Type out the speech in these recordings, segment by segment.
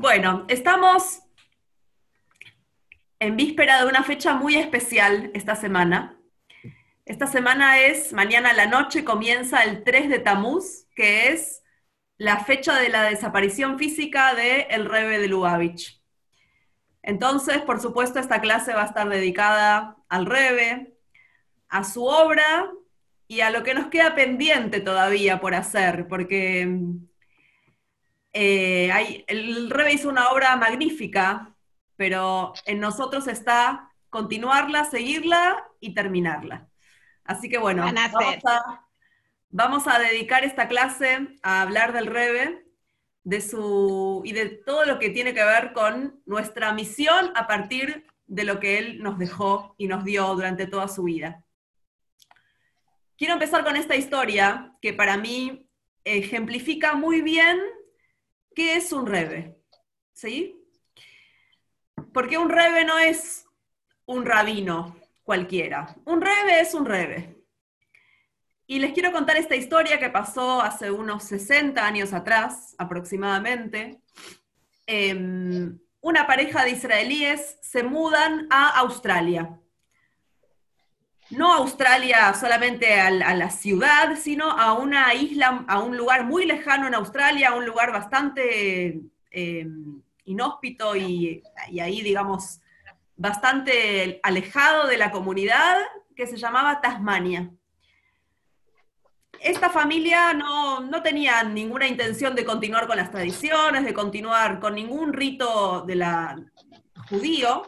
Bueno, estamos en víspera de una fecha muy especial esta semana. Esta semana es, mañana a la noche comienza el 3 de Tamuz, que es la fecha de la desaparición física de el Rebe de Lubavitch. Entonces, por supuesto, esta clase va a estar dedicada al Rebe, a su obra y a lo que nos queda pendiente todavía por hacer, porque eh, el Rebe hizo una obra magnífica, pero en nosotros está continuarla, seguirla y terminarla. Así que bueno, vamos a, dedicar esta clase a hablar del Rebe de su, y de todo lo que tiene que ver con nuestra misión a partir de lo que él nos dejó y nos dio durante toda su vida. Quiero empezar con esta historia que para mí ejemplifica muy bien qué es un rebe. ¿Sí? Porque un rebe no es un rabino cualquiera. Un rebe es un rebe. Y les quiero contar esta historia que pasó hace unos 60 años atrás, aproximadamente. Em, una pareja de israelíes se mudan a Australia no a Australia solamente a, la ciudad, sino a una isla, a un lugar muy lejano en Australia, a un lugar bastante eh, inhóspito y, ahí, digamos, bastante alejado de la comunidad, que se llamaba Tasmania. Esta familia no, no tenía ninguna intención de continuar con las tradiciones, de continuar con ningún rito de la judío,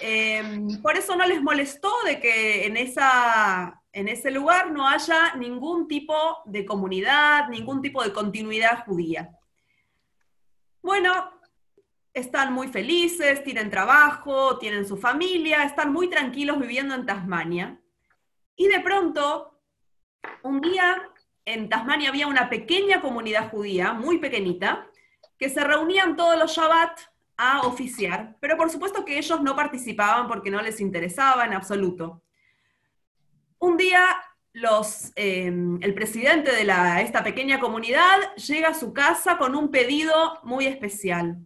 Em, por eso no les molestó de que en, esa, en ese lugar no haya ningún tipo de comunidad, ningún tipo de continuidad judía. Bueno, están muy felices, tienen trabajo, tienen su familia, están muy tranquilos viviendo en Tasmania. Y de pronto, un día en Tasmania había una pequeña comunidad judía, muy pequeñita, que se reunían todos los Shabbat a oficiar, pero por supuesto que ellos no participaban porque no les interesaba en absoluto. Un día em, el presidente de esta pequeña comunidad llega a su casa con un pedido muy especial.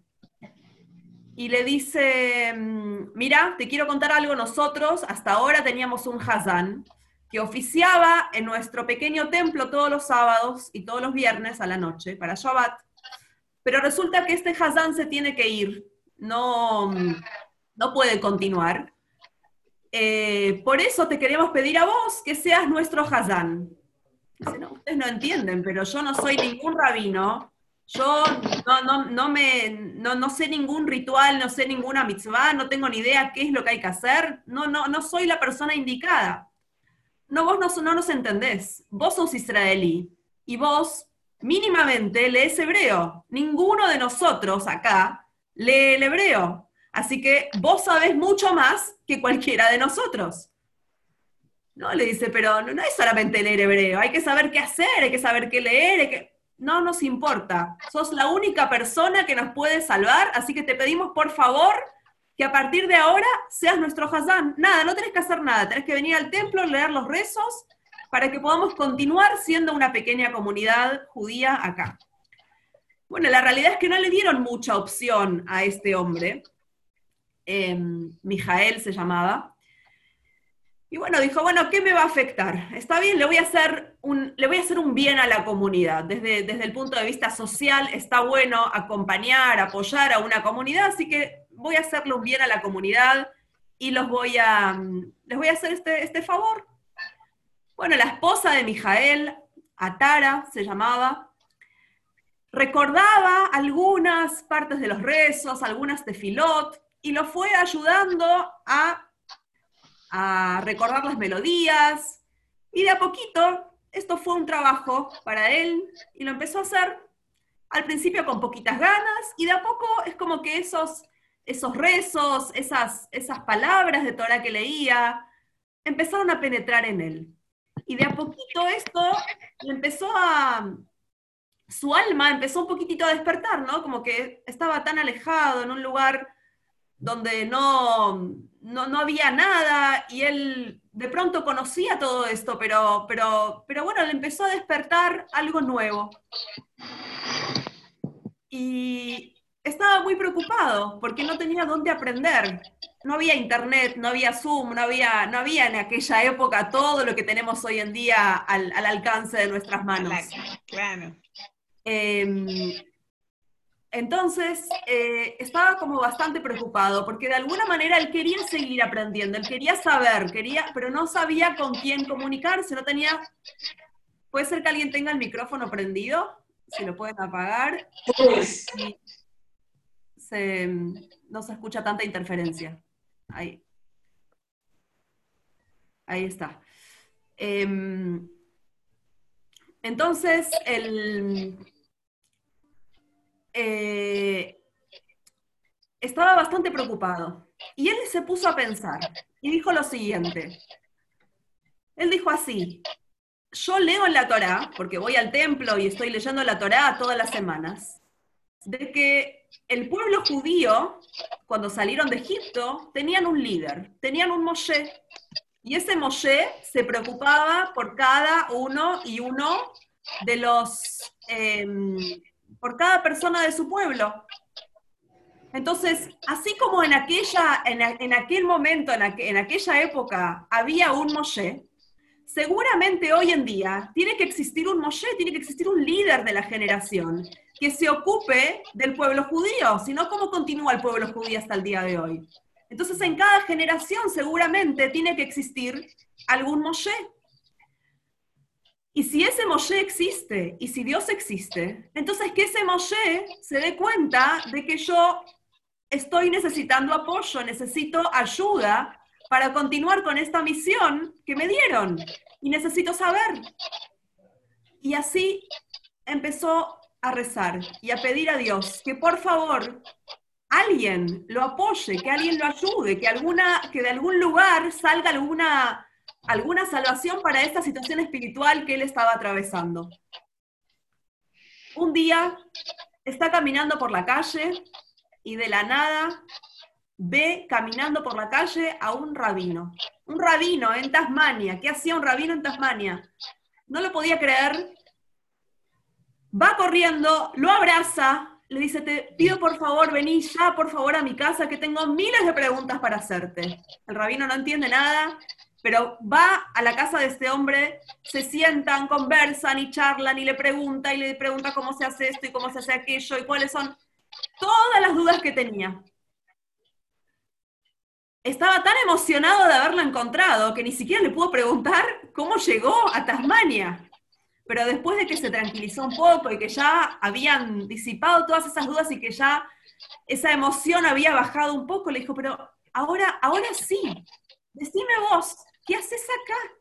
Y le dice, em, mira, te quiero contar algo, nosotros hasta ahora teníamos un Hazán que oficiaba en nuestro pequeño templo todos los sábados y todos los viernes a la noche para Shabbat. Pero resulta que este Hazán se tiene que ir, no, no puede continuar. Eh, por eso te queremos pedir a vos que seas nuestro Hazán. no, ustedes no entienden, pero yo no soy ningún rabino, yo no, me, no, sé ningún ritual, no sé ninguna mitzvah, no tengo ni idea qué es lo que hay que hacer, no, no, no soy la persona indicada. No, vos no, no nos entendés, vos sos israelí y vos mínimamente lees hebreo. Ninguno de nosotros acá lee el hebreo. Así que vos sabés mucho más que cualquiera de nosotros. No, le dice, pero no, es solamente leer hebreo, hay que saber qué hacer, hay que saber qué leer, que... no nos importa. Sos la única persona que nos puede salvar, así que te pedimos por favor que a partir de ahora seas nuestro Hazán. Nada, no tenés que hacer nada, tenés que venir al templo, leer los rezos para que podamos continuar siendo una pequeña comunidad judía acá. Bueno, la realidad es que no le dieron mucha opción a este hombre, eh, Mijael se llamaba, y bueno, dijo, bueno, ¿qué me va a afectar? Está bien, le voy a hacer un, le voy a hacer un bien a la comunidad. Desde, desde el punto de vista social está bueno acompañar, apoyar a una comunidad, así que voy a hacerle un bien a la comunidad y los voy a, les voy a hacer este, este favor. Bueno, la esposa de Mijael, Atara se llamaba, recordaba algunas partes de los rezos, algunas de Filot, y lo fue ayudando a, recordar las melodías. Y de a poquito, esto fue un trabajo para él, y lo empezó a hacer al principio con poquitas ganas, y de a poco es como que esos, esos rezos, esas, esas palabras de Torah que leía, empezaron a penetrar en él. Y de a poquito esto empezó a, su alma empezó un poquitito a despertar, ¿no? Como que estaba tan alejado en un lugar donde no, no, había nada y él de pronto conocía todo esto, pero, pero, pero bueno, le empezó a despertar algo nuevo. Y estaba muy preocupado porque no tenía dónde aprender. No había internet, no había Zoom, no había, no había en aquella época todo lo que tenemos hoy en día al, alcance de nuestras manos. Claro. Em, entonces, eh, estaba como bastante preocupado, porque de alguna manera él quería seguir aprendiendo, él quería saber, quería, pero no sabía con quién comunicarse, no tenía... ¿Puede ser que alguien tenga el micrófono prendido? Si lo pueden apagar. No se escucha tanta interferencia. Ahí. Ahí está. Em, entonces, el, eh, estaba bastante preocupado. Y él se puso a pensar y dijo lo siguiente. Él dijo así, yo leo la Torá, porque voy al templo y estoy leyendo la Torá todas las semanas, de que el pueblo judío, cuando salieron de Egipto, tenían un líder, tenían un Moshe. Y ese Moshe se preocupaba por cada uno y uno de los em, por cada persona de su pueblo. Entonces, así como en, aquella, en, aquel momento, en, en, aquella época, había un Moshe, seguramente hoy en día tiene que existir un Moshe, tiene que existir un líder de la generación que se ocupe del pueblo judío, si no, ¿cómo continúa el pueblo judío hasta el día de hoy? Entonces, en cada generación seguramente tiene que existir algún Moshe. Y si ese Moshe existe, y si Dios existe, entonces que ese Moshe se dé cuenta de que yo estoy necesitando apoyo, necesito ayuda para continuar con esta misión que me dieron y necesito saber. Y así empezó a rezar y a pedir a Dios que por favor alguien lo apoye, que alguien lo ayude, que, alguna, que de algún lugar salga alguna alguna salvación para esta situación espiritual que él estaba atravesando. Un día está caminando por la calle y de la nada ve caminando por la calle a un rabino. Un rabino en Tasmania. ¿Qué hacía un rabino en Tasmania? No lo podía creer. Va corriendo, lo abraza, le dice, te pido por favor, vení ya por favor a mi casa que tengo miles de preguntas para hacerte. El rabino no entiende nada, pero va a la casa de este hombre, se sientan, conversan y charlan y le pregunta y le pregunta cómo se hace esto y cómo se hace aquello y cuáles son todas las dudas que tenía. Estaba tan emocionado de haberlo encontrado que ni siquiera le pudo preguntar cómo llegó a Tasmania. Pero después de que se tranquilizó un poco y que ya habían disipado todas esas dudas y que ya esa emoción había bajado un poco, le dijo, pero ahora, ahora sí, decime vos, ¿qué haces acá?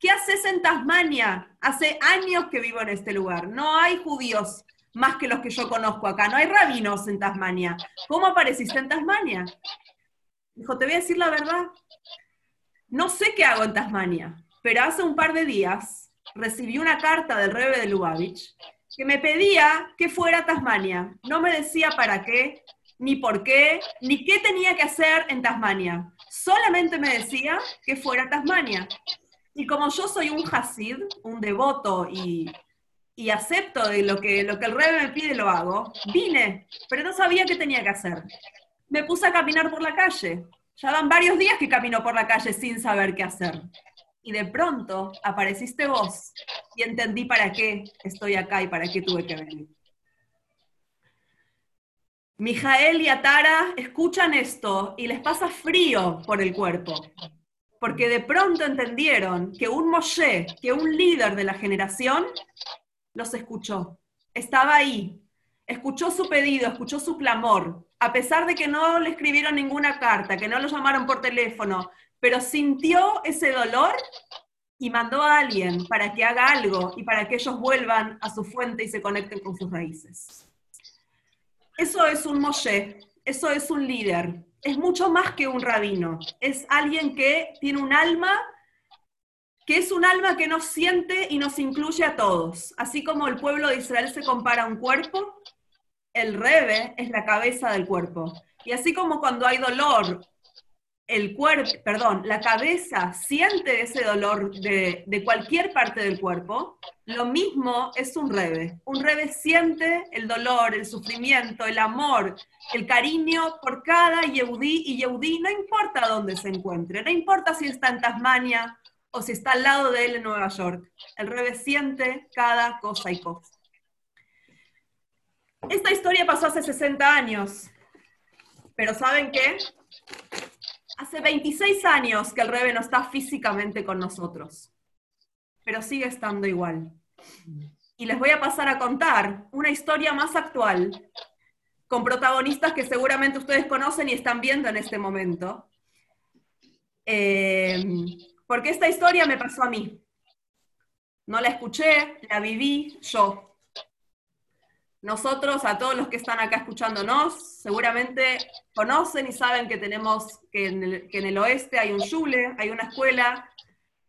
¿Qué haces en Tasmania? Hace años que vivo en este lugar. No hay judíos más que los que yo conozco acá. No hay rabinos en Tasmania. ¿Cómo apareciste en Tasmania? Dijo, te voy a decir la verdad. No sé qué hago en Tasmania, pero hace un par de días recibí una carta del Rebe de Lubavitch que me pedía que fuera a Tasmania. No me decía para qué, ni por qué, ni qué tenía que hacer en Tasmania solamente me decía que fuera a Tasmania. Y como yo soy un Hasid, un devoto y, acepto de lo que, lo que el rey me pide, lo hago, vine, pero no sabía qué tenía que hacer. Me puse a caminar por la calle. Ya van varios días que camino por la calle sin saber qué hacer. Y de pronto apareciste vos y entendí para qué estoy acá y para qué tuve que venir. Mijael y Atara escuchan esto y les pasa frío por el cuerpo, porque de pronto entendieron que un Moshe, que un líder de la generación, los escuchó. Estaba ahí, escuchó su pedido, escuchó su clamor, a pesar de que no le escribieron ninguna carta, que no lo llamaron por teléfono, pero sintió ese dolor y mandó a alguien para que haga algo y para que ellos vuelvan a su fuente y se conecten con sus raíces. Eso es un Moshe, eso es un líder, es mucho más que un rabino, es alguien que tiene un alma, que es un alma que nos siente y nos incluye a todos. Así como el pueblo de Israel se compara a un cuerpo, el rebe es la cabeza del cuerpo. Y así como cuando hay dolor el cuerpo, perdón, la cabeza siente ese dolor de, de, cualquier parte del cuerpo, lo mismo es un rebe. Un rebe siente el dolor, el sufrimiento, el amor, el cariño por cada yehudí y yehudí, no importa dónde se encuentre, no importa si está en Tasmania o si está al lado de él en Nueva York. El rebe siente cada cosa y cosa. Esta historia pasó hace 60 años, pero ¿saben qué? Hace 26 años que el Rebe no está físicamente con nosotros, pero sigue estando igual. Y les voy a pasar a contar una historia más actual, con protagonistas que seguramente ustedes conocen y están viendo en este momento. Eh, porque esta historia me pasó a mí. No la escuché, la viví yo. Nosotros, a todos los que están acá escuchándonos, seguramente conocen y saben que tenemos, que en el, oeste hay un Yule, hay una escuela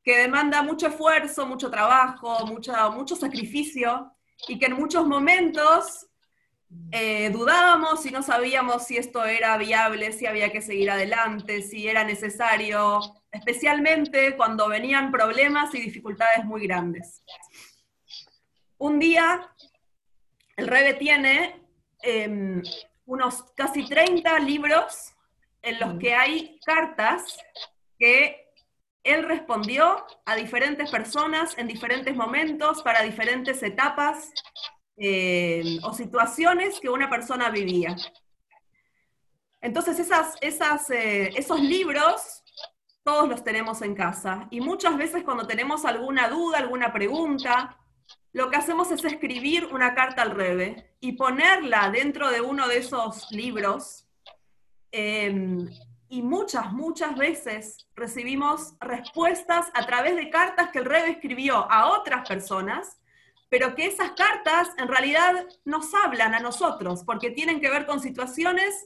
que demanda mucho esfuerzo, mucho trabajo, mucho, mucho sacrificio, y que en muchos momentos eh, dudábamos y no sabíamos si esto era viable, si había que seguir adelante, si era necesario, especialmente cuando venían problemas y dificultades muy grandes. Un día el Rebe tiene em, unos casi 30 libros en los que hay cartas que él respondió a diferentes personas en diferentes momentos, para diferentes etapas em, o situaciones que una persona vivía. Entonces esas, esas, eh, esos libros todos los tenemos en casa y muchas veces cuando tenemos alguna duda, alguna pregunta, lo que hacemos es escribir una carta al Rebe y ponerla dentro de uno de esos libros. Em, y muchas, muchas veces recibimos respuestas a través de cartas que el Rebe escribió a otras personas, pero que esas cartas en realidad nos hablan a nosotros, porque tienen que ver con situaciones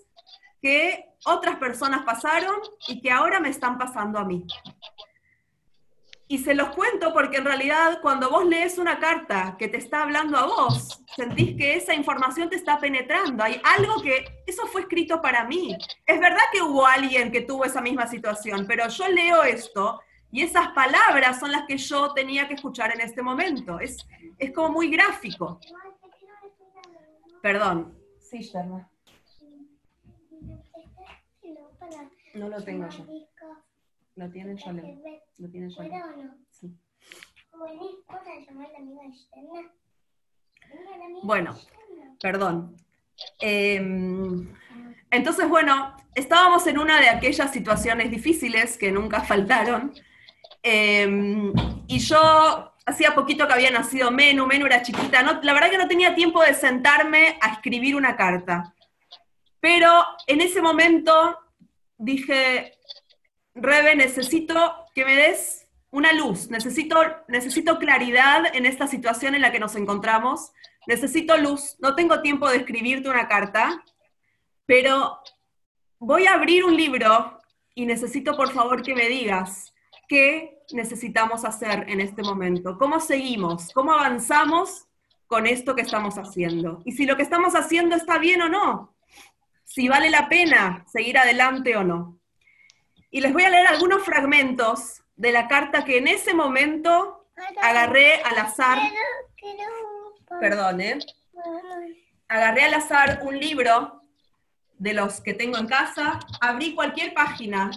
que otras personas pasaron y que ahora me están pasando a mí. Y se los cuento porque en realidad cuando vos lees una carta que te está hablando a vos, sentís que esa información te está penetrando. Hay algo que, eso fue escrito para mí. Es verdad que hubo alguien que tuvo esa misma situación, pero yo leo esto y esas palabras son las que yo tenía que escuchar en este momento. Es, es como muy gráfico. Perdón. Sí, Sherma. No lo tengo yo. Lo tiene Yolem. Lo tiene Yolem. Sí. Bueno, perdón. Em, entonces, bueno, estábamos en una de aquellas situaciones difíciles que nunca faltaron. Em, y yo hacía poquito que había nacido Menu, Menu era chiquita. No, la verdad que no tenía tiempo de sentarme a escribir una carta. Pero en ese momento dije, Rebe, necesito que me des una luz, necesito, necesito claridad en esta situación en la que nos encontramos, necesito luz, no tengo tiempo de escribirte una carta, pero voy a abrir un libro y necesito por favor que me digas qué necesitamos hacer en este momento, cómo seguimos, cómo avanzamos con esto que estamos haciendo y si lo que estamos haciendo está bien o no, si vale la pena seguir adelante o no. Y les voy a leer algunos fragmentos de la carta que en ese momento agarré al azar. Perdón, ¿eh? Agarré al azar un libro de los que tengo en casa, abrí cualquier página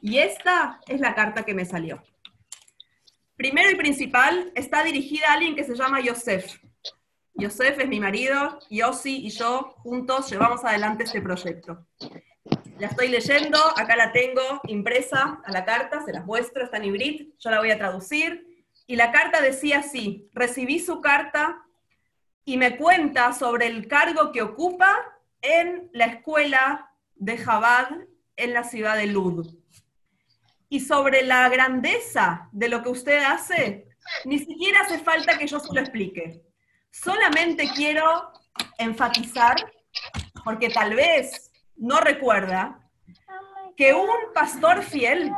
y esta es la carta que me salió. Primero y principal, está dirigida a alguien que se llama Yosef. Yosef es mi marido, Yossi y yo juntos llevamos adelante este proyecto. La estoy leyendo, acá la tengo impresa a la carta, se las muestro, está en hibrid, yo la voy a traducir. Y la carta decía así, recibí su carta y me cuenta sobre el cargo que ocupa en la escuela de Jabad en la ciudad de Lud. Y sobre la grandeza de lo que usted hace, ni siquiera hace falta que yo se lo explique. Solamente quiero enfatizar, porque tal vez no recuerda que un pastor fiel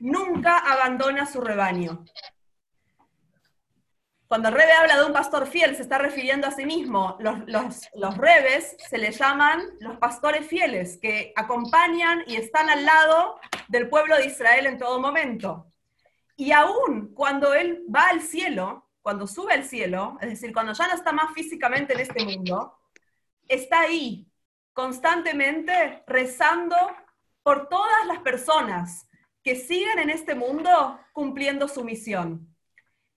nunca abandona su rebaño. Cuando el rebe habla de un pastor fiel, se está refiriendo a sí mismo. Los, los, los rebes se les llaman los pastores fieles, que acompañan y están al lado del pueblo de Israel en todo momento. Y aún cuando él va al cielo, cuando sube al cielo, es decir, cuando ya no está más físicamente en este mundo, está ahí constantemente rezando por todas las personas que siguen en este mundo cumpliendo su misión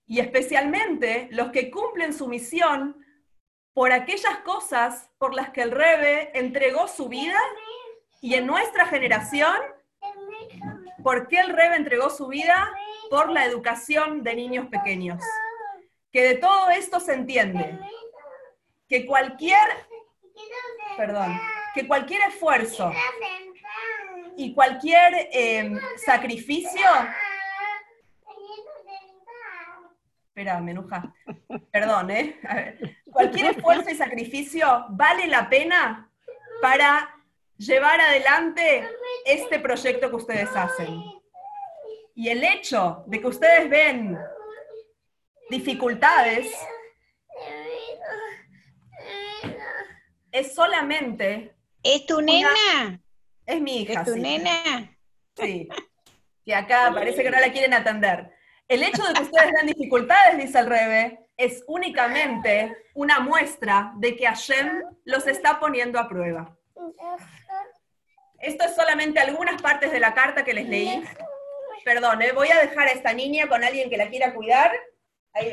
y especialmente los que cumplen su misión por aquellas cosas por las que el Rebe entregó su vida y en nuestra generación, ¿por qué el Rebe entregó su vida? Por la educación de niños pequeños. Que de todo esto se entiende que cualquier, perdón, que cualquier esfuerzo y cualquier eh, sacrificio Espera, menuja. Perdón, ¿eh? Cualquier esfuerzo y sacrificio vale la pena para llevar adelante este proyecto que ustedes hacen. Y el hecho de que ustedes ven dificultades es solamente... ¿Es tu nena? Es mi hija. ¿Es tu nena? Sí. Y acá parece que no la quieren atender. El hecho de que ustedes den dificultades, dice el Rebe, es únicamente una muestra de que Hashem los está poniendo a prueba. Esto es solamente algunas partes de la carta que les leí. Perdón, ¿eh? voy a dejar a esta niña con alguien que la quiera cuidar. Ahí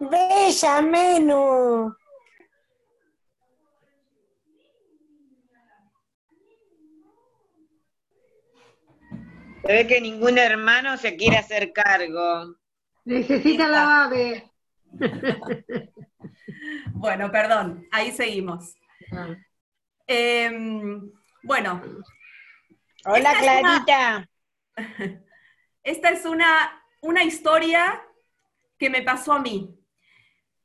Bella, Menú. Se ve que ningún hermano se quiere hacer cargo. Necesita la ave. bueno, perdón, ahí seguimos. Ah. Em, bueno. Hola, Clarita. esta es una, una historia que me pasó a mí.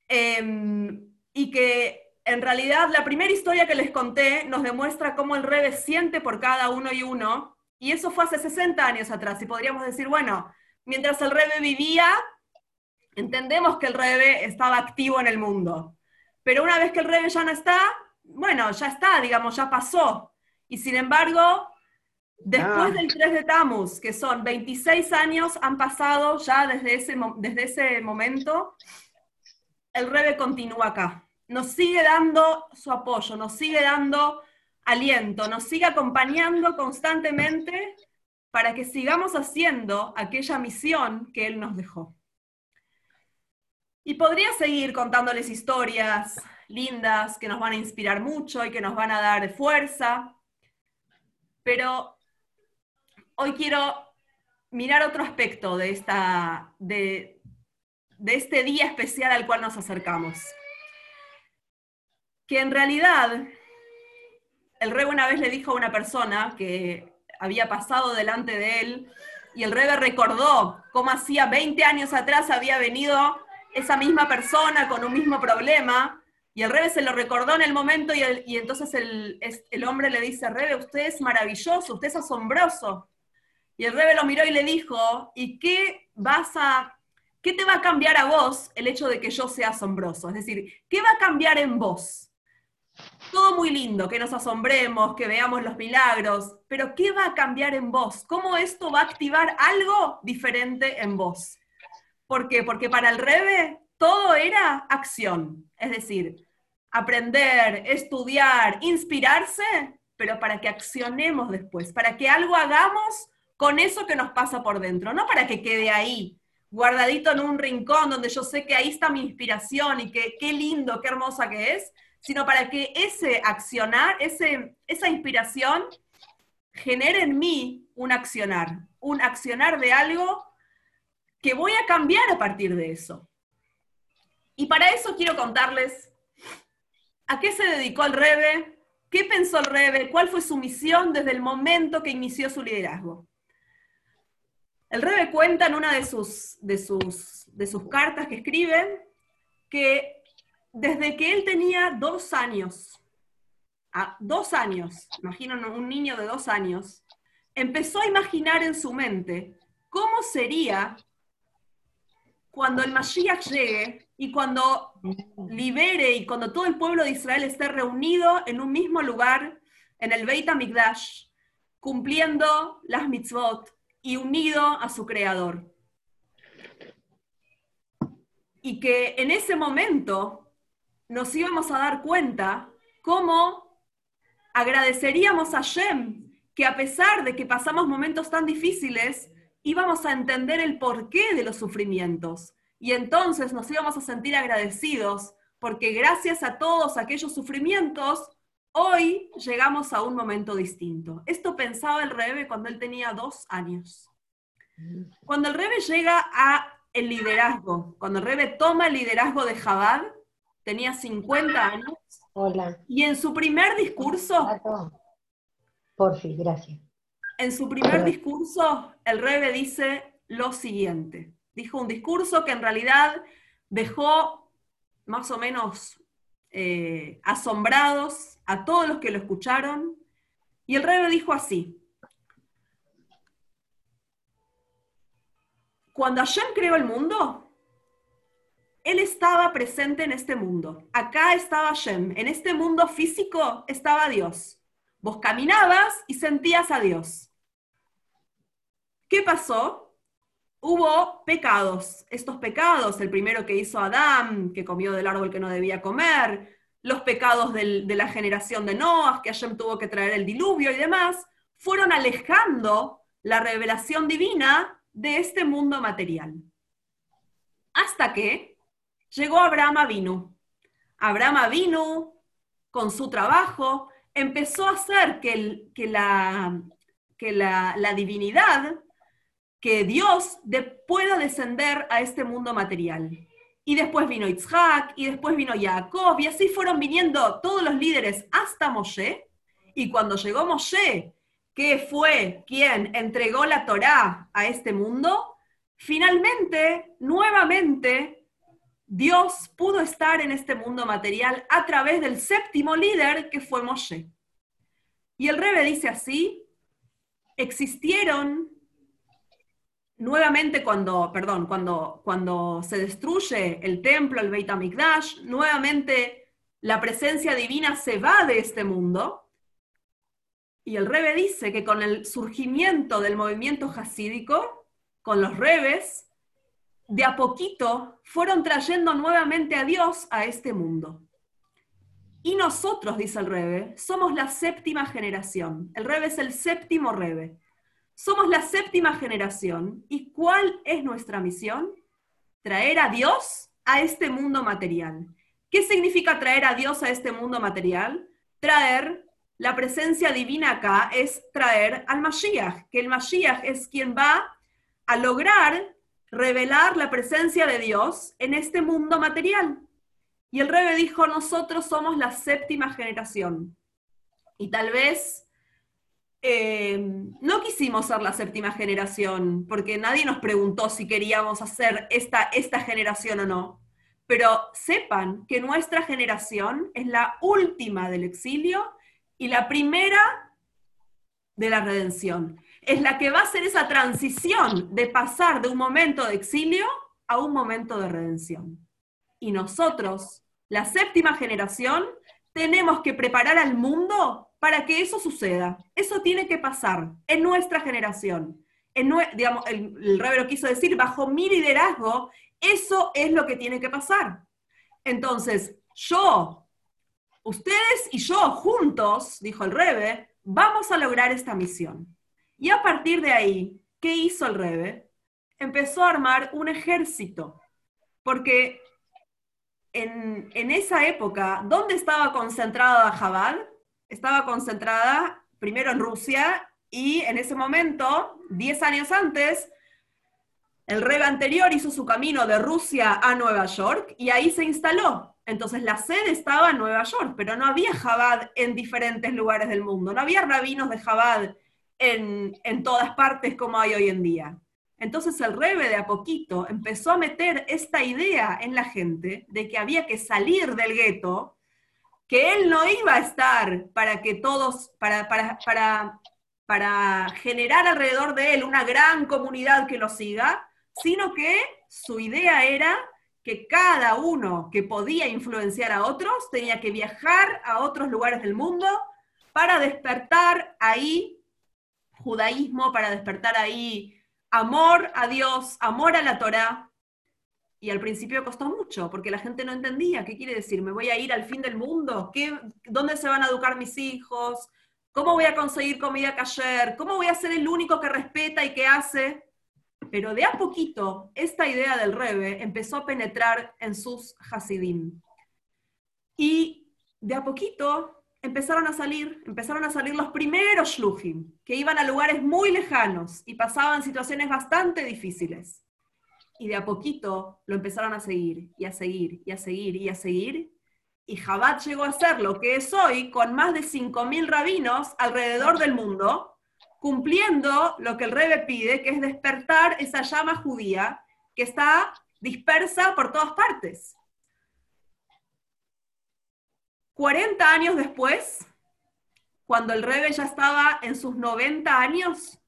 Em, y que en realidad la primera historia que les conté nos demuestra cómo el Rebe siente por cada uno y uno y eso fue hace 60 años atrás. Y podríamos decir, bueno, mientras el Rebe vivía, entendemos que el Rebe estaba activo en el mundo. Pero una vez que el Rebe ya no está, bueno, ya está, digamos, ya pasó. Y sin embargo, después ah. del 3 de Tamus, que son 26 años, han pasado ya desde ese, desde ese momento, el Rebe continúa acá. Nos sigue dando su apoyo, nos sigue dando aliento, nos siga acompañando constantemente para que sigamos haciendo aquella misión que Él nos dejó. Y podría seguir contándoles historias lindas que nos van a inspirar mucho y que nos van a dar fuerza, pero hoy quiero mirar otro aspecto de, esta, de, de este día especial al cual nos acercamos. Que en realidad el rebe una vez le dijo a una persona que había pasado delante de él, y el rebe recordó cómo hacía 20 años atrás había venido esa misma persona con un mismo problema, y el rebe se lo recordó en el momento, y, entonces el, el, hombre le dice, rebe, usted es maravilloso, usted es asombroso. Y el rebe lo miró y le dijo, ¿y qué vas a, qué te va a cambiar a vos el hecho de que yo sea asombroso? Es decir, ¿qué va a cambiar en vos? Todo muy lindo, que nos asombremos, que veamos los milagros, pero ¿qué va a cambiar en vos? ¿Cómo esto va a activar algo diferente en vos? ¿Por qué? Porque para el Rebe todo era acción, es decir, aprender, estudiar, inspirarse, pero para que accionemos después, para que algo hagamos con eso que nos pasa por dentro, no para que quede ahí, guardadito en un rincón donde yo sé que ahí está mi inspiración y que qué lindo, qué hermosa que es, sino para que ese accionar, ese, esa inspiración, genere en mí un accionar, un accionar de algo que voy a cambiar a partir de eso. Y para eso quiero contarles a qué se dedicó el Rebe, qué pensó el Rebe, cuál fue su misión desde el momento que inició su liderazgo. El Rebe cuenta en una de sus, de sus, de sus cartas que escribe que desde que él tenía dos años, a dos años, imagino un niño de dos años, empezó a imaginar en su mente cómo sería cuando el Mashiach llegue y cuando libere y cuando todo el pueblo de Israel esté reunido en un mismo lugar, en el Beit HaMikdash, cumpliendo las mitzvot y unido a su creador. Y que en ese momento nos íbamos a dar cuenta cómo agradeceríamos a Shem que a pesar de que pasamos momentos tan difíciles, íbamos a entender el porqué de los sufrimientos. Y entonces nos íbamos a sentir agradecidos porque gracias a todos aquellos sufrimientos, hoy llegamos a un momento distinto. Esto pensaba el Rebe cuando él tenía dos años. Cuando el Rebe llega a el liderazgo, cuando el Rebe toma el liderazgo de Jabad, tenía 50 años. Hola. Y en su primer discurso, Por fin, gracias. en su primer discurso, el Rebe dice lo siguiente. Dijo un discurso que en realidad dejó más o menos eh, asombrados a todos los que lo escucharon. Y el Rebe dijo así. Cuando Hashem creó el mundo, él estaba presente en este mundo. Acá estaba Hashem. En este mundo físico estaba Dios. Vos caminabas y sentías a Dios. ¿Qué pasó? Hubo pecados. Estos pecados, el primero que hizo Adán, que comió del árbol que no debía comer, los pecados de la generación de Noah, que Hashem tuvo que traer el diluvio y demás, fueron alejando la revelación divina de este mundo material. Hasta que llegó Abraham Avinu. Abraham Avinu, con su trabajo, empezó a hacer que, la, divinidad, que Dios pueda descender a este mundo material. Y después vino Isaac, y después vino Jacob, y así fueron viniendo todos los líderes hasta Moshe. Y cuando llegó Moshe, que fue quien entregó la Torá a este mundo, finalmente, nuevamente, Dios pudo estar en este mundo material a través del séptimo líder que fue Moshe. Y el Rebe dice así, existieron nuevamente cuando, perdón, cuando, cuando se destruye el templo, el Beit HaMikdash, nuevamente la presencia divina se va de este mundo. Y el Rebe dice que con el surgimiento del movimiento hasídico, con los Rebes, de a poquito fueron trayendo nuevamente a Dios a este mundo. Y nosotros, dice el Rebe, somos la séptima generación. El Rebe es el séptimo Rebe. Somos la séptima generación. ¿Y cuál es nuestra misión? Traer a Dios a este mundo material. ¿Qué significa traer a Dios a este mundo material? Traer la presencia divina acá es traer al Mashiach, que el Mashiach es quien va a lograr revelar la presencia de Dios en este mundo material. Y el Rebe dijo, nosotros somos la séptima generación. Y tal vez eh, no quisimos ser la séptima generación, porque nadie nos preguntó si queríamos hacer esta, esta generación o no. Pero sepan que nuestra generación es la última del exilio y la primera de la redención. Es la que va a hacer esa transición de pasar de un momento de exilio a un momento de redención. Y nosotros, la séptima generación, tenemos que preparar al mundo para que eso suceda. Eso tiene que pasar en nuestra generación. En digamos, el, el Rebe lo quiso decir, bajo mi liderazgo, eso es lo que tiene que pasar. Entonces, yo, ustedes y yo juntos, dijo el Rebe, vamos a lograr esta misión. Y a partir de ahí, ¿qué hizo el Rebe? Empezó a armar un ejército, porque en, en esa época, ¿dónde estaba concentrada Jabal? Estaba concentrada primero en Rusia y en ese momento, 10 años antes, el rey anterior hizo su camino de Rusia a Nueva York y ahí se instaló. Entonces la sede estaba en Nueva York, pero no había Jabad en diferentes lugares del mundo, no había rabinos de Jabad en, en todas partes como hay hoy en día. Entonces el Rebe de a poquito empezó a meter esta idea en la gente de que había que salir del gueto, que él no iba a estar para que todos, para, para, para para generar alrededor de él una gran comunidad que lo siga, sino que su idea era que cada uno que podía influenciar a otros tenía que viajar a otros lugares del mundo para despertar ahí judaísmo, para despertar ahí amor a Dios, amor a la Torá. Y al principio costó mucho, porque la gente no entendía qué quiere decir, me voy a ir al fin del mundo, ¿Qué, ¿dónde se van a educar mis hijos? ¿Cómo voy a conseguir comida cayer? ¿Cómo voy a ser el único que respeta y que hace? Pero de a poquito, esta idea del Rebe empezó a penetrar en sus Hasidim. Y de a poquito empezaron a salir, empezaron a salir los primeros Shluchim, que iban a lugares muy lejanos y pasaban situaciones bastante difíciles. Y de a poquito lo empezaron a seguir, y a seguir, y a seguir, y a seguir. Y Jabat llegó a ser lo que es hoy, con más de 5.000 rabinos alrededor del mundo, cumpliendo lo que el Rebe pide, que es despertar esa llama judía que está dispersa por todas partes. 40 años después, cuando el Rebe ya estaba en sus 90 años,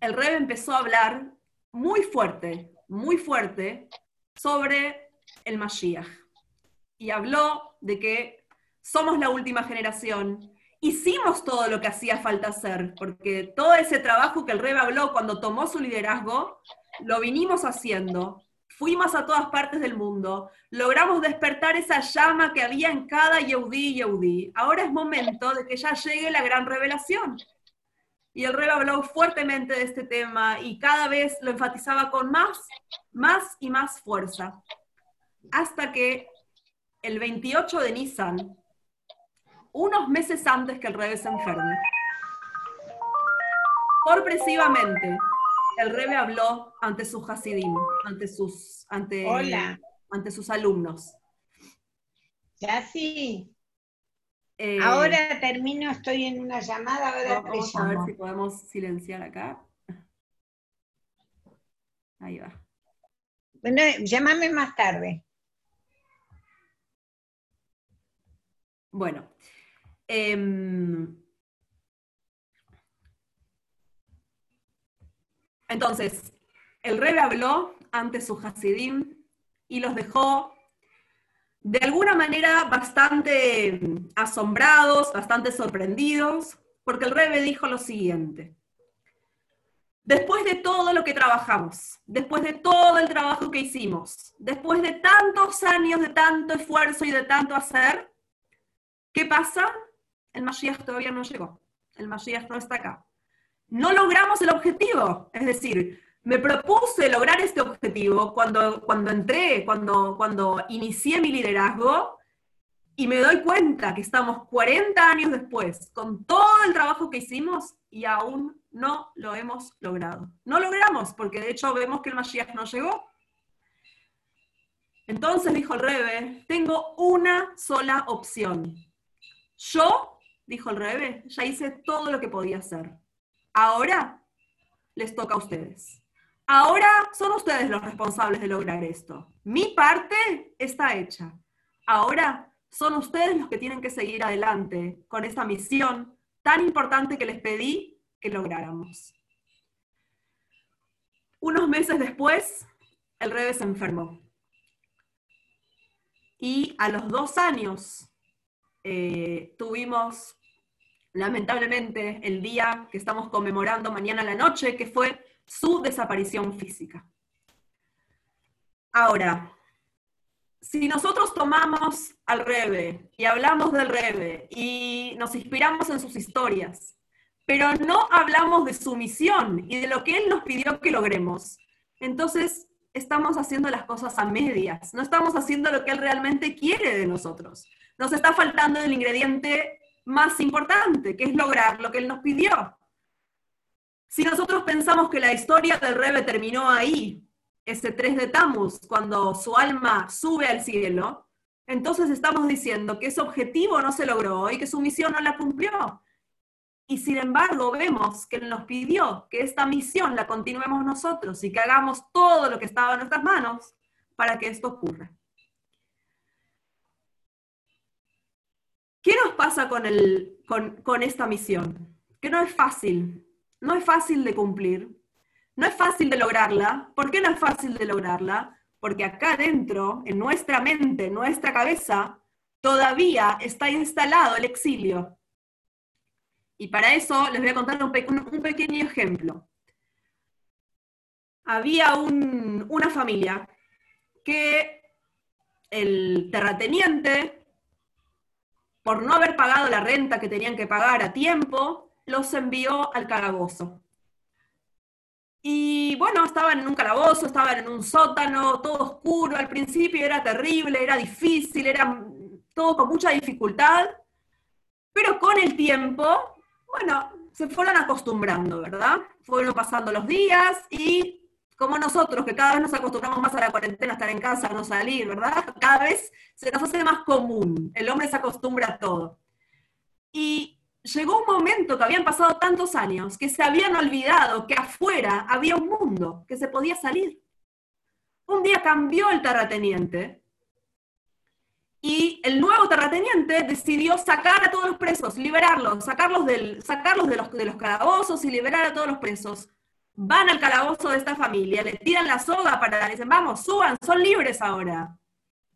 el Rebe empezó a hablar muy fuerte, muy fuerte, sobre el Mashiach. Y habló de que somos la última generación, hicimos todo lo que hacía falta hacer, porque todo ese trabajo que el Rebe habló cuando tomó su liderazgo, lo vinimos haciendo, fuimos a todas partes del mundo, logramos despertar esa llama que había en cada Yehudi y Yehudi. Ahora es momento de que ya llegue la gran revelación. Y el Rebe habló fuertemente de este tema y cada vez lo enfatizaba con más, más y más fuerza. Hasta que el 28 de Nisan, unos meses antes que el Rebe se enferme. Sorpresivamente, el Rebe habló ante sus Hasidim, ante sus, ante, ante sus alumnos. Ya sí. Eh, ahora termino, estoy en una llamada. Ahora vamos a ver si podemos silenciar acá. Ahí va. Bueno, llámame más tarde. Bueno, Em, entonces, el rey habló ante su Hasidim y los dejó de alguna manera bastante asombrados, bastante sorprendidos, porque el rey dijo lo siguiente. Después de todo lo que trabajamos, después de todo el trabajo que hicimos, después de tantos años de tanto esfuerzo y de tanto hacer, ¿qué pasa? el Mashiach todavía no llegó, el Mashiach no está acá. No logramos el objetivo, es decir, me propuse lograr este objetivo cuando, cuando entré, cuando, cuando inicié mi liderazgo, y me doy cuenta que estamos 40 años después, con todo el trabajo que hicimos, y aún no lo hemos logrado. No logramos, porque de hecho vemos que el Mashiach no llegó. Entonces dijo el Rebe, tengo una sola opción. Yo dijo el Rebe, ya hice todo lo que podía hacer. Ahora les toca a ustedes. Ahora son ustedes los responsables de lograr esto. Mi parte está hecha. Ahora son ustedes los que tienen que seguir adelante con esta misión tan importante que les pedí que lográramos. Unos meses después, el Rebe se enfermó. Y a los dos años eh, tuvimos lamentablemente, el día que estamos conmemorando mañana a la noche, que fue su desaparición física. Ahora, si nosotros tomamos al Rebe y hablamos del Rebe y nos inspiramos en sus historias, pero no hablamos de su misión y de lo que él nos pidió que logremos, entonces estamos haciendo las cosas a medias, no estamos haciendo lo que él realmente quiere de nosotros. Nos está faltando el ingrediente más importante, que es lograr lo que él nos pidió. Si nosotros pensamos que la historia del Rebe terminó ahí, ese 3 de Tammuz, cuando su alma sube al cielo, entonces estamos diciendo que ese objetivo no se logró y que su misión no la cumplió. Y sin embargo vemos que nos pidió que esta misión la continuemos nosotros y que hagamos todo lo que estaba en nuestras manos para que esto ocurra. ¿Qué nos pasa con, el, con, esta misión? que no es fácil, no es fácil de cumplir, no es fácil de lograrla. ¿Por qué no es fácil de lograrla? Porque acá dentro, en nuestra mente, en nuestra cabeza, todavía está instalado el exilio. Y para eso les voy a contar un, pequeño ejemplo. Había una familia que el terrateniente, por no haber pagado la renta que tenían que pagar a tiempo, los envió al calabozo. Y bueno, estaban en un calabozo, estaban en un sótano, todo oscuro, al principio era terrible, era difícil, era todo con mucha dificultad, pero con el tiempo, bueno, se fueron acostumbrando, ¿verdad? Fueron pasando los días y como nosotros, que cada vez nos acostumbramos más a la cuarentena, estar en casa, no salir, ¿verdad? Cada vez se nos hace más común, el hombre se acostumbra a todo. Y llegó un momento que habían pasado tantos años que se habían olvidado que afuera había un mundo, que se podía salir. Un día cambió el terrateniente y el nuevo terrateniente decidió sacar a todos los presos, liberarlos, sacarlos, del, sacarlos de, los, de los calabozos y liberar a todos los presos. Van al calabozo de esta familia, le tiran la soga para, dicen, vamos, suban, son libres ahora.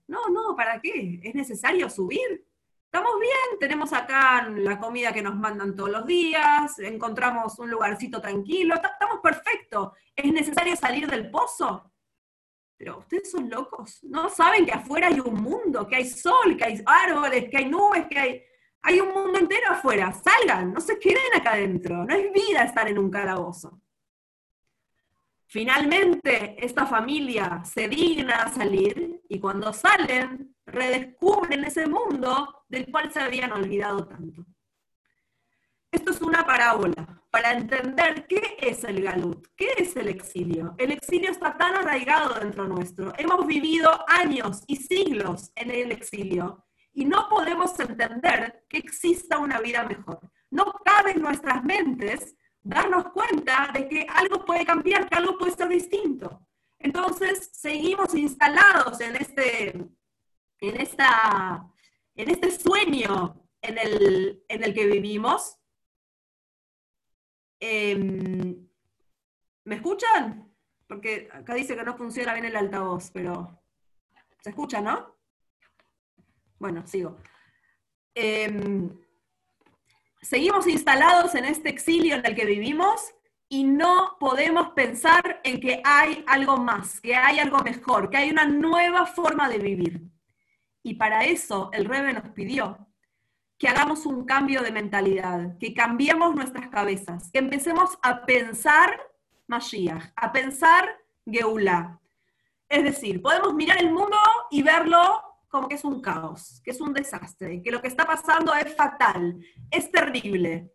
No, no, ¿para qué? ¿Es necesario subir? Estamos bien, tenemos acá la comida que nos mandan todos los días, encontramos un lugarcito tranquilo, estamos perfectos. ¿Es necesario salir del pozo? Pero ustedes son locos, ¿no? Saben que afuera hay un mundo, que hay sol, que hay árboles, que hay nubes, que hay... Hay un mundo entero afuera, salgan, no se queden acá adentro, no es vida estar en un calabozo. Finalmente, esta familia se digna a salir y cuando salen, redescubren ese mundo del cual se habían olvidado tanto. Esto es una parábola para entender qué es el galut, qué es el exilio. El exilio está tan arraigado dentro nuestro. Hemos vivido años y siglos en el exilio y no podemos entender que exista una vida mejor. No cabe en nuestras mentes darnos cuenta de que algo puede cambiar, que algo puede ser distinto. Entonces, seguimos instalados en este, en esta, en este sueño en el, en el que vivimos Em, ¿Me escuchan? Porque acá dice que no funciona bien el altavoz, pero ¿se escucha, no? Bueno, sigo. Em, seguimos instalados en este exilio en el que vivimos y no podemos pensar en que hay algo más, que hay algo mejor, que hay una nueva forma de vivir. Y para eso el Rebe nos pidió que hagamos un cambio de mentalidad, que cambiemos nuestras cabezas, que empecemos a pensar Mashiach, a pensar Geulah. Es decir, podemos mirar el mundo y verlo como que es un caos, que es un desastre, que lo que está pasando es fatal, es terrible.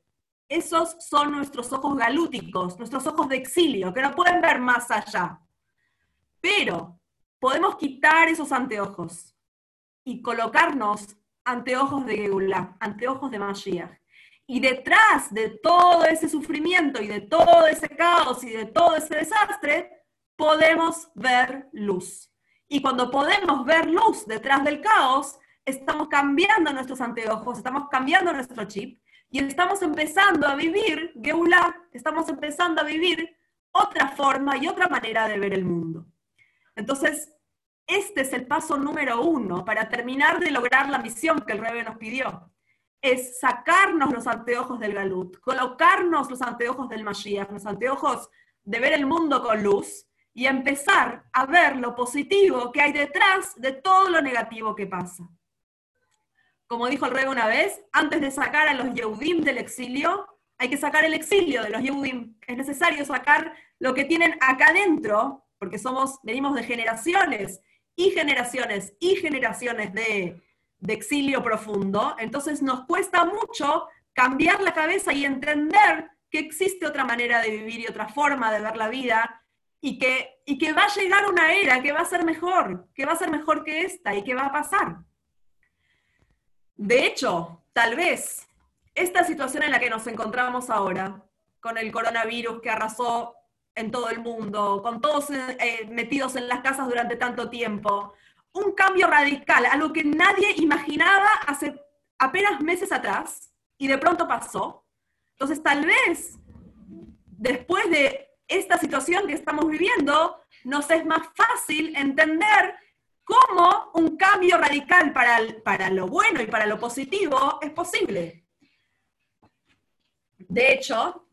Esos son nuestros ojos galúticos, nuestros ojos de exilio, que no pueden ver más allá. Pero podemos quitar esos anteojos y colocarnos anteojos de Geulah, anteojos de Mashiach. Y detrás de todo ese sufrimiento y de todo ese caos y de todo ese desastre, podemos ver luz. Y cuando podemos ver luz detrás del caos, estamos cambiando nuestros anteojos, estamos cambiando nuestro chip y estamos empezando a vivir Geulah, estamos empezando a vivir otra forma y otra manera de ver el mundo. Entonces, este es el paso número uno para terminar de lograr la misión que el Rebe nos pidió. Es sacarnos los anteojos del Galut, colocarnos los anteojos del Mashiach, los anteojos de ver el mundo con luz y empezar a ver lo positivo que hay detrás de todo lo negativo que pasa. Como dijo el Rebe una vez, antes de sacar a los Yehudim del exilio, hay que sacar el exilio de los Yehudim. Es necesario sacar lo que tienen acá adentro, porque somos, venimos de generaciones y generaciones y generaciones de, exilio profundo, entonces nos cuesta mucho cambiar la cabeza y entender que existe otra manera de vivir y otra forma de ver la vida y que, y que va a llegar una era que va a ser mejor, que va a ser mejor que esta y que va a pasar. De hecho, tal vez esta situación en la que nos encontramos ahora, con el coronavirus que arrasó en todo el mundo, con todos eh, metidos en las casas durante tanto tiempo. Un cambio radical, algo que nadie imaginaba hace apenas meses atrás y de pronto pasó. Entonces, tal vez, después de esta situación que estamos viviendo, nos es más fácil entender cómo un cambio radical para, para lo bueno y para lo positivo es posible. De hecho,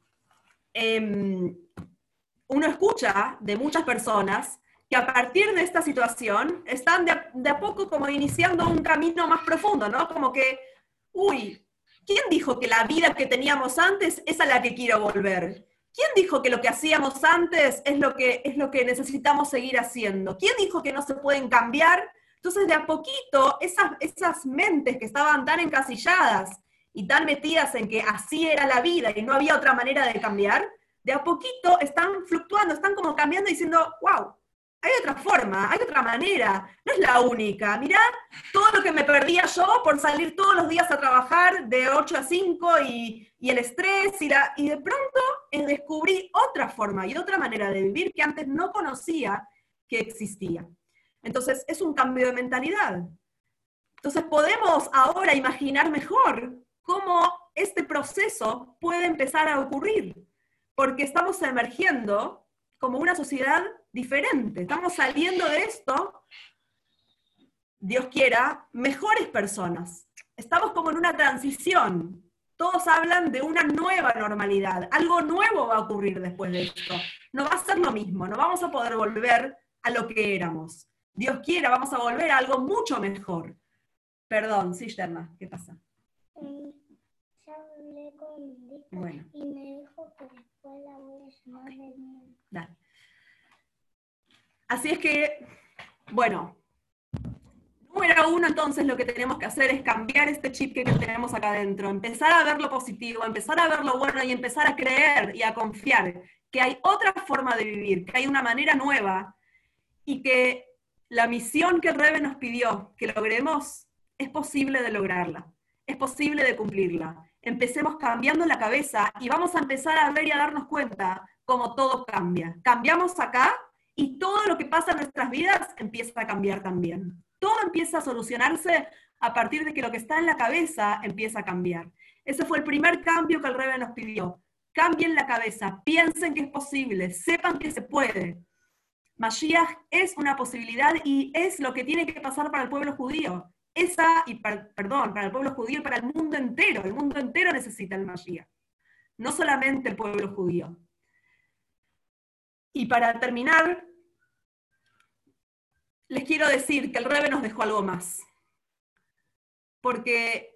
em, uno escucha de muchas personas que a partir de esta situación están de a, poco como iniciando un camino más profundo, ¿no? Como que, uy, ¿quién dijo que la vida que teníamos antes es a la que quiero volver? ¿Quién dijo que lo que hacíamos antes es lo que, es lo que necesitamos seguir haciendo? ¿Quién dijo que no se pueden cambiar? Entonces, de a poquito, esas, esas mentes que estaban tan encasilladas y tan metidas en que así era la vida y no había otra manera de cambiar, de a poquito están fluctuando, están como cambiando y diciendo, wow, hay otra forma, hay otra manera, no es la única. Mirá todo lo que me perdía yo por salir todos los días a trabajar de 8 a 5 y, el estrés y, la, y de pronto descubrí otra forma y otra manera de vivir que antes no conocía que existía. Entonces es un cambio de mentalidad. Entonces podemos ahora imaginar mejor cómo este proceso puede empezar a ocurrir, porque estamos emergiendo como una sociedad diferente. Estamos saliendo de esto, Dios quiera, mejores personas. Estamos como en una transición. Todos hablan de una nueva normalidad. Algo nuevo va a ocurrir después de esto. No va a ser lo mismo, no vamos a poder volver a lo que éramos. Dios quiera, vamos a volver a algo mucho mejor. Perdón, sí, Sherma, ¿qué pasa? Ya hablé con bueno. y me dijo que después la voy a llamar de Dale. Así es que, bueno, número uno entonces lo que tenemos que hacer es cambiar este chip que tenemos acá adentro, empezar a ver lo positivo, empezar a ver lo bueno y empezar a creer y a confiar que hay otra forma de vivir, que hay una manera nueva y que la misión que el Rebe nos pidió que logremos es posible de lograrla, es posible de cumplirla. Empecemos cambiando la cabeza y vamos a empezar a ver y a darnos cuenta cómo todo cambia. Cambiamos acá y todo lo que pasa en nuestras vidas empieza a cambiar también. Todo empieza a solucionarse a partir de que lo que está en la cabeza empieza a cambiar. Ese fue el primer cambio que el Rebe nos pidió. Cambien la cabeza, piensen que es posible, sepan que se puede. Mashiach es una posibilidad y es lo que tiene que pasar para el pueblo judío. Esa, y perdón, para el pueblo judío y para el mundo entero. El mundo entero necesita el Mashiach. No solamente el pueblo judío. Y para terminar, les quiero decir que el Rebe nos dejó algo más. Porque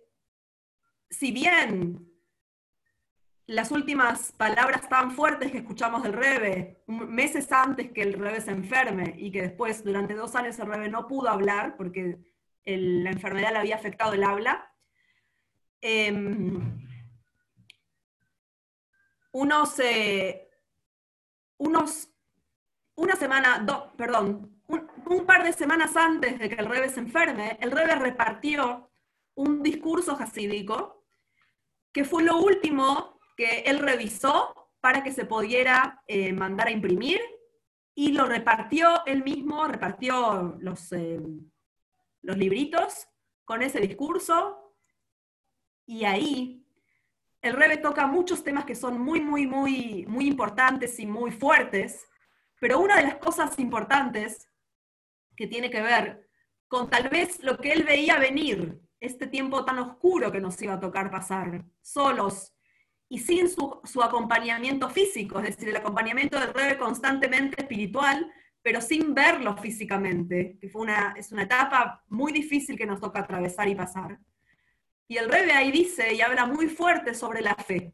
si bien las últimas palabras tan fuertes que escuchamos del Rebe, meses antes que el Rebe se enferme y que después durante dos años el Rebe no pudo hablar porque la enfermedad le había afectado el habla, em, uno se, unos, una semana, perdón, un, par de semanas antes de que el Rebe se enferme, el Rebe repartió un discurso jasídico que fue lo último que él revisó para que se pudiera eh, mandar a imprimir y lo repartió él mismo, repartió los, eh, los libritos con ese discurso. Y ahí el Rebe toca muchos temas que son muy, muy, muy, muy importantes y muy fuertes, pero una de las cosas importantes que tiene que ver con tal vez lo que él veía venir, este tiempo tan oscuro que nos iba a tocar pasar, solos y sin su, acompañamiento físico, es decir, el acompañamiento del Rebe constantemente espiritual, pero sin verlo físicamente, que fue una, es una etapa muy difícil que nos toca atravesar y pasar. Y el Rebe ahí dice y habla muy fuerte sobre la fe.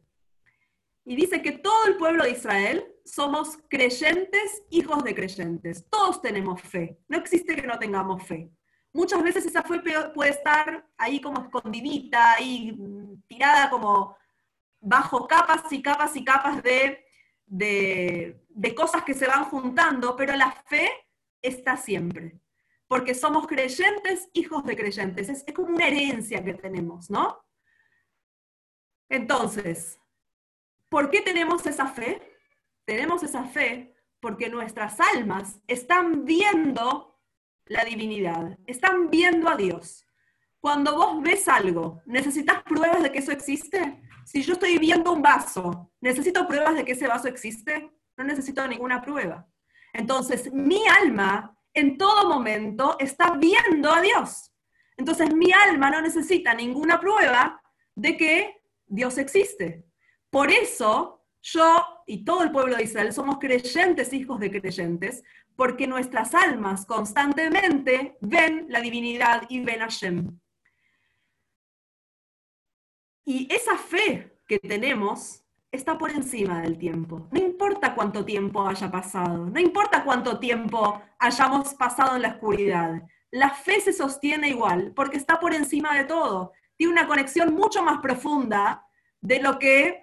Y dice que todo el pueblo de Israel somos creyentes, hijos de creyentes. Todos tenemos fe. No existe que no tengamos fe. Muchas veces esa fe puede estar ahí como escondidita, ahí tirada como bajo capas y capas y capas de, de, de cosas que se van juntando, pero la fe está siempre porque somos creyentes, hijos de creyentes. Es, como una herencia que tenemos, ¿no? Entonces, ¿por qué tenemos esa fe? Tenemos esa fe porque nuestras almas están viendo la divinidad, están viendo a Dios. Cuando vos ves algo, ¿necesitas pruebas de que eso existe? Si yo estoy viendo un vaso, ¿necesito pruebas de que ese vaso existe? No necesito ninguna prueba. Entonces, mi alma en todo momento está viendo a Dios. Entonces, mi alma no necesita ninguna prueba de que Dios existe. Por eso, yo y todo el pueblo de Israel somos creyentes, hijos de creyentes, porque nuestras almas constantemente ven la divinidad y ven a Shem. Y esa fe que tenemos está por encima del tiempo. No importa cuánto tiempo haya pasado, no importa cuánto tiempo hayamos pasado en la oscuridad. La fe se sostiene igual porque está por encima de todo. Tiene una conexión mucho más profunda de lo que,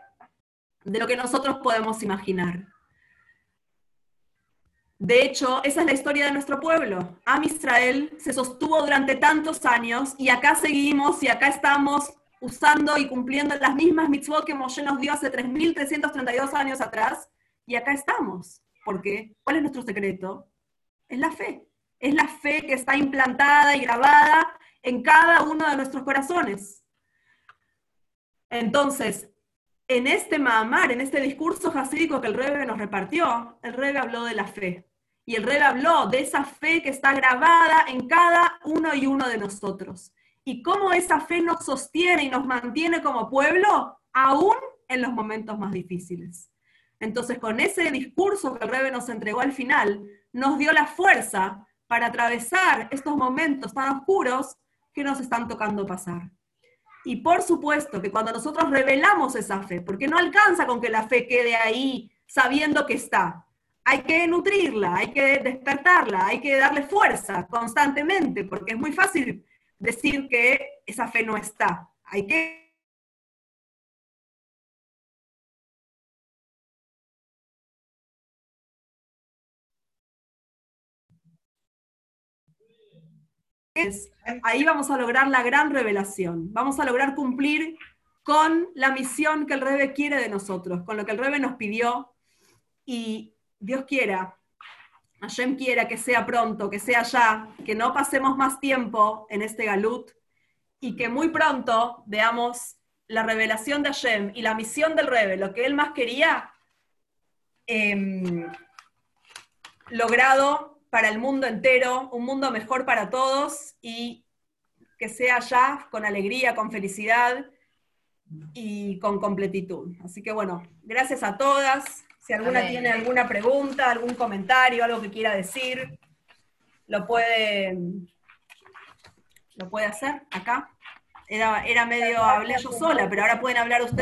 de lo que nosotros podemos imaginar. De hecho, esa es la historia de nuestro pueblo. Am Israel se sostuvo durante tantos años y acá seguimos y acá estamos usando y cumpliendo las mismas mitzvot que Moshe nos dio hace 3.332 años atrás, y acá estamos. ¿Por qué? ¿Cuál es nuestro secreto? Es la fe. Es la fe que está implantada y grabada en cada uno de nuestros corazones. Entonces, en este Mahamar, en este discurso jasídico que el Rebe nos repartió, el Rebe habló de la fe. Y el Rebe habló de esa fe que está grabada en cada uno y uno de nosotros y cómo esa fe nos sostiene y nos mantiene como pueblo, aún en los momentos más difíciles. Entonces, con ese discurso que el Rebe nos entregó al final, nos dio la fuerza para atravesar estos momentos tan oscuros que nos están tocando pasar. Y por supuesto que cuando nosotros revelamos esa fe, porque no alcanza con que la fe quede ahí sabiendo que está, hay que nutrirla, hay que despertarla, hay que darle fuerza constantemente, porque es muy fácil decir que esa fe no está. Hay que ahí vamos a lograr la gran revelación. Vamos a lograr cumplir con la misión que el Rebe quiere de nosotros, con lo que el Rebe nos pidió. Y Dios quiera Hashem quiera que sea pronto, que sea ya, que no pasemos más tiempo en este galut y que muy pronto veamos la revelación de Hashem y la misión del Rebe, lo que él más quería, em, logrado para el mundo entero, un mundo mejor para todos y que sea ya con alegría, con felicidad y con completitud. Así que bueno, gracias a todas. Si alguna tiene alguna pregunta, algún comentario, algo que quiera decir, lo puede, lo puede hacer acá. Era, era medio, hablé yo sola, pero ahora pueden hablar ustedes.